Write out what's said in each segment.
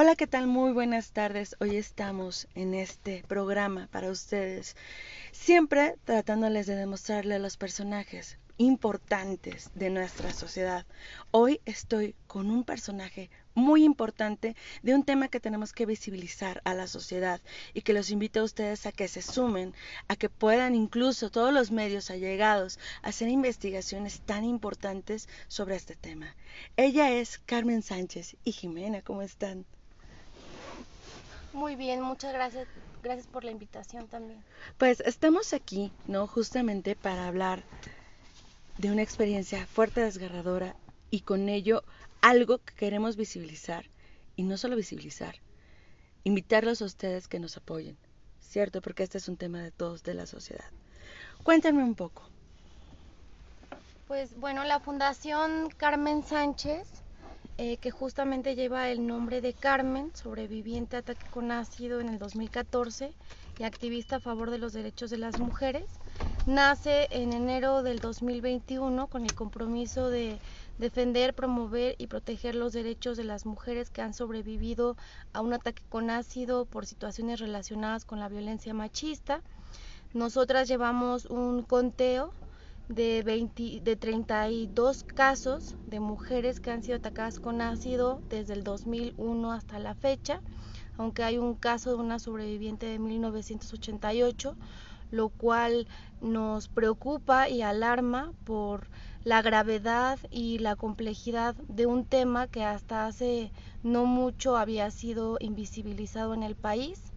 Hola, ¿qué tal? Muy buenas tardes. Hoy estamos en este programa para ustedes, siempre tratándoles de demostrarle a los personajes importantes de nuestra sociedad. Hoy estoy con un personaje muy importante de un tema que tenemos que visibilizar a la sociedad y que los invito a ustedes a que se sumen, a que puedan incluso todos los medios allegados hacer investigaciones tan importantes sobre este tema. Ella es Carmen Sánchez y Jimena, ¿cómo están? Muy bien, muchas gracias. Gracias por la invitación también. Pues estamos aquí, ¿no? Justamente para hablar de una experiencia fuerte, desgarradora y con ello algo que queremos visibilizar. Y no solo visibilizar, invitarlos a ustedes que nos apoyen, ¿cierto? Porque este es un tema de todos, de la sociedad. Cuéntenme un poco. Pues bueno, la Fundación Carmen Sánchez eh, que justamente lleva el nombre de Carmen, sobreviviente a ataque con ácido en el 2014 y activista a favor de los derechos de las mujeres. Nace en enero del 2021 con el compromiso de defender, promover y proteger los derechos de las mujeres que han sobrevivido a un ataque con ácido por situaciones relacionadas con la violencia machista. Nosotras llevamos un conteo de, 20, de 32 casos de mujeres que han sido atacadas con ácido desde el 2001 hasta la fecha, aunque hay un caso de una sobreviviente de 1988, lo cual nos preocupa y alarma por la gravedad y la complejidad de un tema que hasta hace no mucho había sido invisibilizado en el país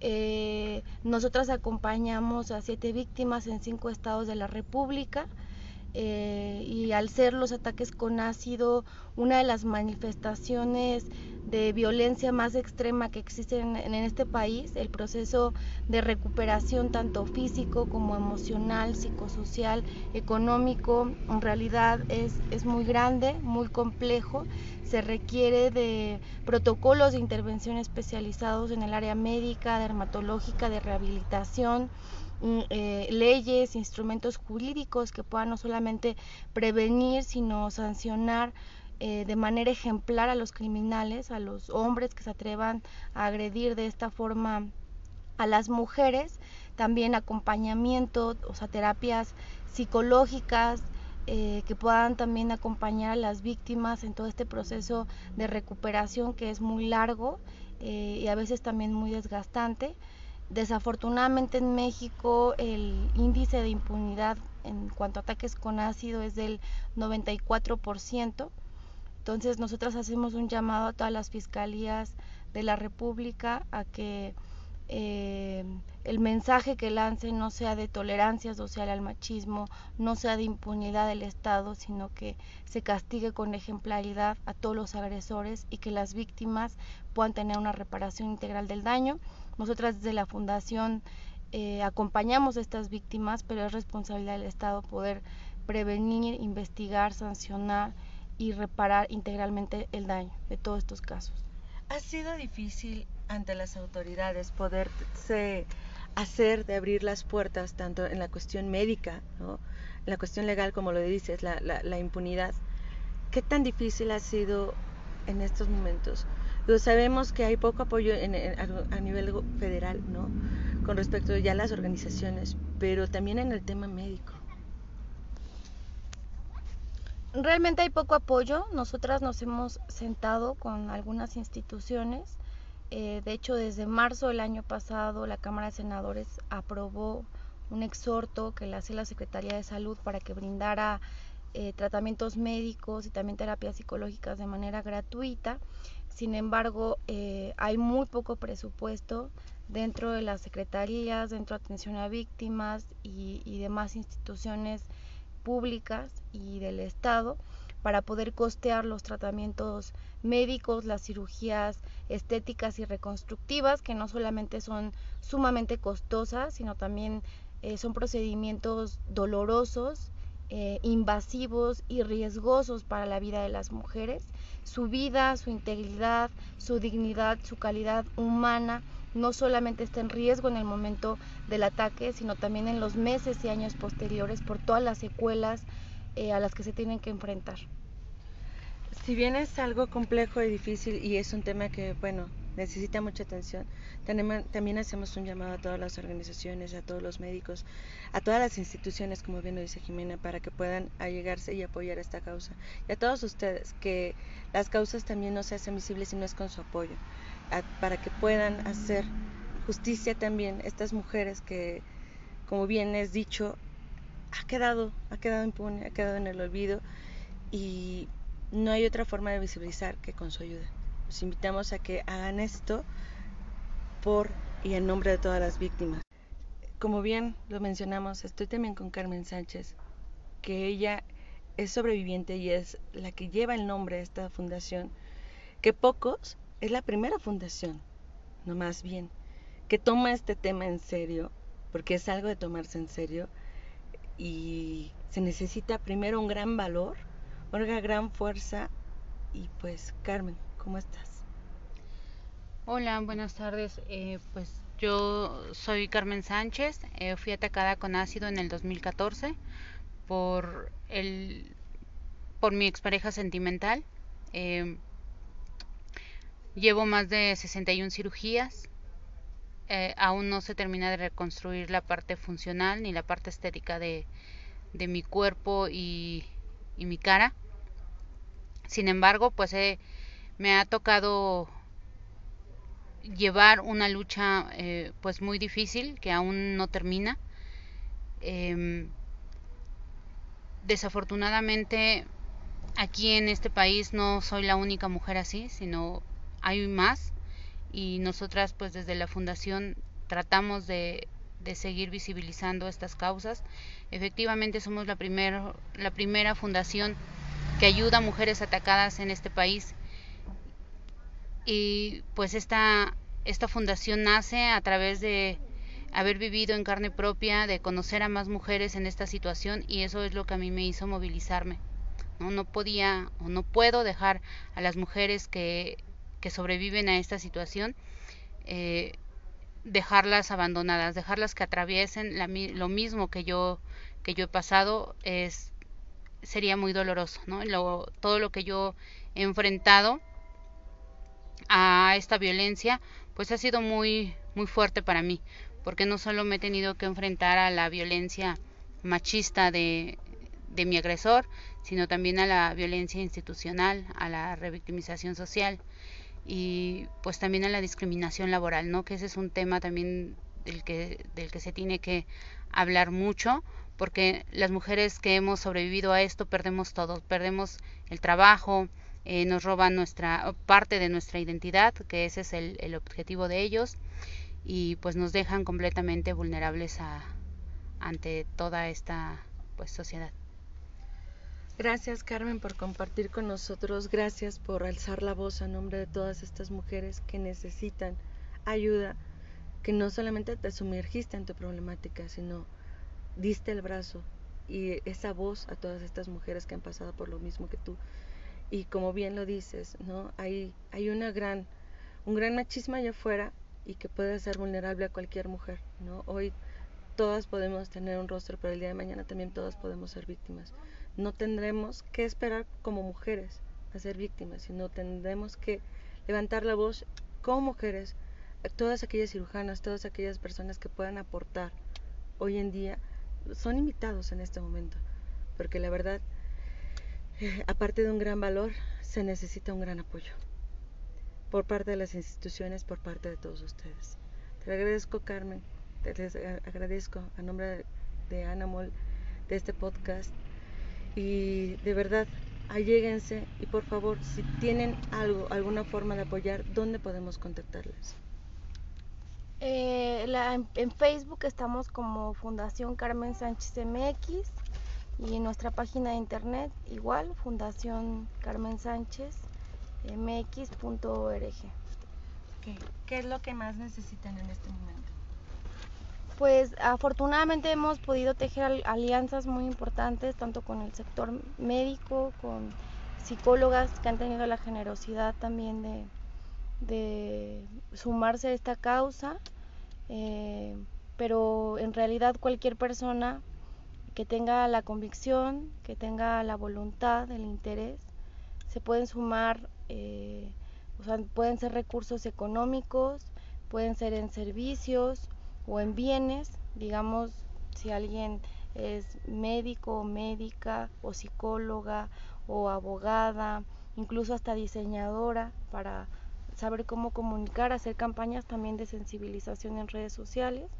eh, nosotras acompañamos a siete víctimas en cinco estados de la República eh, y al ser los ataques con ácido una de las manifestaciones de violencia más extrema que existen en, este país, el proceso de recuperación tanto físico como emocional, psicosocial, económico, en realidad es, es muy grande, muy complejo. Se requiere de protocolos de intervención especializados en el área médica, dermatológica, de rehabilitación, eh, leyes, instrumentos jurídicos que puedan no solamente prevenir, sino sancionar eh, de manera ejemplar a los criminales, a los hombres que se atrevan a agredir de esta forma a las mujeres, también acompañamiento, o sea, terapias psicológicas eh, que puedan también acompañar a las víctimas en todo este proceso de recuperación que es muy largo eh, y a veces también muy desgastante. Desafortunadamente en México el índice de impunidad en cuanto a ataques con ácido es del 94%. Entonces nosotras hacemos un llamado a todas las fiscalías de la República a que eh, el mensaje que lancen no sea de tolerancia social al machismo, no sea de impunidad del Estado, sino que se castigue con ejemplaridad a todos los agresores y que las víctimas puedan tener una reparación integral del daño. Nosotras desde la Fundación eh, acompañamos a estas víctimas, pero es responsabilidad del Estado poder prevenir, investigar, sancionar y reparar integralmente el daño de todos estos casos. Ha sido difícil ante las autoridades poderse hacer de abrir las puertas tanto en la cuestión médica, ¿no? la cuestión legal, como lo dices, la, la, impunidad. ¿Qué tan difícil ha sido en estos momentos? Sabemos que hay poco apoyo en, a, nivel federal, ¿no? Con respecto ya a las organizaciones, pero también en el tema médico. Realmente hay poco apoyo. Nosotras nos hemos sentado con algunas instituciones. Eh, de hecho, desde marzo del año pasado, la Cámara de Senadores aprobó un exhorto que le hace la Secretaría de Salud para que brindara eh, tratamientos médicos y también terapias psicológicas de manera gratuita. Sin embargo, eh, hay muy poco presupuesto dentro de las secretarías, dentro de atención a víctimas y, demás instituciones públicas y del Estado para poder costear los tratamientos médicos, las cirugías estéticas y reconstructivas, que no solamente son sumamente costosas, sino también eh, son procedimientos dolorosos, eh, invasivos y riesgosos para la vida de las mujeres. Su vida, su integridad, su dignidad, su calidad humana no solamente está en riesgo en el momento del ataque, sino también en los meses y años posteriores por todas las secuelas eh, a las que se tienen que enfrentar. si bien es algo complejo y difícil y es un tema que, bueno, necesita mucha atención, también hacemos un llamado a todas las organizaciones, a todos los médicos, a todas las instituciones, como bien lo dice Jimena, para que puedan allegarse y apoyar esta causa. Y a todos ustedes, que las causas también no se hacen visibles si no es con su apoyo, para que puedan hacer justicia también estas mujeres que, como bien es dicho, ha quedado, ha quedado impune, ha quedado en el olvido y no hay otra forma de visibilizar que con su ayuda. Los invitamos a que hagan esto por y en nombre de todas las víctimas. Como bien lo mencionamos, estoy también con Carmen Sánchez, que ella es sobreviviente y es la que lleva el nombre de esta fundación, que pocos, es la primera fundación, no más bien, que toma este tema en serio, porque es algo de tomarse en serio, y se necesita primero un gran valor, una gran fuerza, y pues Carmen, ¿cómo estás? Hola, buenas tardes. Eh, pues yo soy Carmen Sánchez. Eh, fui atacada con ácido en el 2014 por el por mi expareja sentimental. Eh, llevo más de 61 cirugías. aún no se termina de reconstruir la parte funcional ni la parte estética de, de mi cuerpo y, y, mi cara. Sin embargo, pues me ha tocado llevar una lucha eh, pues muy difícil que aún no termina. Em, desafortunadamente aquí en este país no soy la única mujer así, sino hay más y nosotras pues desde la fundación tratamos de, seguir visibilizando estas causas. Efectivamente somos la, la primera fundación que ayuda a mujeres atacadas en este país y pues esta, esta fundación nace a través de haber vivido en carne propia, de conocer a más mujeres en esta situación y eso es lo que a mí me hizo movilizarme. No, no podía o no puedo dejar a las mujeres que, que sobreviven a esta situación eh, dejarlas abandonadas, dejarlas que atraviesen lo mismo que yo que yo he pasado es sería muy doloroso, ¿no? todo lo que yo he enfrentado a esta violencia, pues ha sido muy, muy fuerte para mí, porque no solo me he tenido que enfrentar a la violencia machista de, de mi agresor, sino también a la violencia institucional, a la revictimización social y pues también a la discriminación laboral, ¿no? Que ese es un tema también del que, del que se tiene que hablar mucho, porque las mujeres que hemos sobrevivido a esto perdemos todo, perdemos el trabajo, eh, nos roban nuestra parte de nuestra identidad, que ese es el, objetivo de ellos, y pues nos dejan completamente vulnerables a, ante toda esta pues sociedad. Gracias Carmen por compartir con nosotros, gracias por alzar la voz a nombre de todas estas mujeres que necesitan ayuda, que no solamente te sumergiste en tu problemática, sino diste el brazo y esa voz a todas estas mujeres que han pasado por lo mismo que tú y como bien lo dices, ¿no? Hay, hay una gran, un gran machismo allá afuera y que puede ser vulnerable a cualquier mujer, ¿no? Hoy todas podemos tener un rostro, pero el día de mañana también todas podemos ser víctimas. No tendremos que esperar como mujeres a ser víctimas, sino tendremos que levantar la voz como mujeres, todas aquellas cirujanas, todas aquellas personas que puedan aportar hoy en día, son invitados en este momento, porque la verdad aparte de un gran valor, se necesita un gran apoyo por parte de las instituciones, por parte de todos ustedes. Te agradezco, Carmen, te agradezco a nombre de Ana Mol de este podcast y de verdad, alléguense y por favor, si tienen algo, alguna forma de apoyar, ¿dónde podemos contactarles? Eh, en Facebook estamos como Fundación Carmen Sánchez MX y en nuestra página de internet igual, Fundación Carmen Sánchez mx.org. ¿Qué es lo que más necesitan en este momento? Pues afortunadamente hemos podido tejer alianzas muy importantes, tanto con el sector médico, con psicólogas que han tenido la generosidad también de, de sumarse a esta causa, eh, pero en realidad cualquier persona que tenga la convicción, que tenga la voluntad, el interés, se pueden sumar, eh, o sea, pueden ser recursos económicos, pueden ser en servicios o en bienes, digamos, si alguien es médico o médica o psicóloga o abogada, incluso hasta diseñadora para saber cómo comunicar, hacer campañas también de sensibilización en redes sociales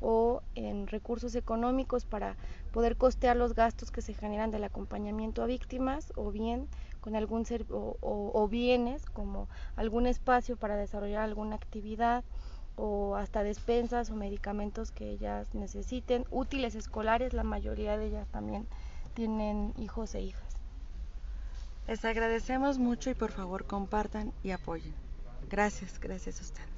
o en recursos económicos para poder costear los gastos que se generan del acompañamiento a víctimas o bien con algún o, o, bienes como algún espacio para desarrollar alguna actividad o hasta despensas o medicamentos que ellas necesiten, útiles escolares, la mayoría de ellas también tienen hijos e hijas. Les agradecemos mucho y por favor compartan y apoyen. Gracias, gracias a usted.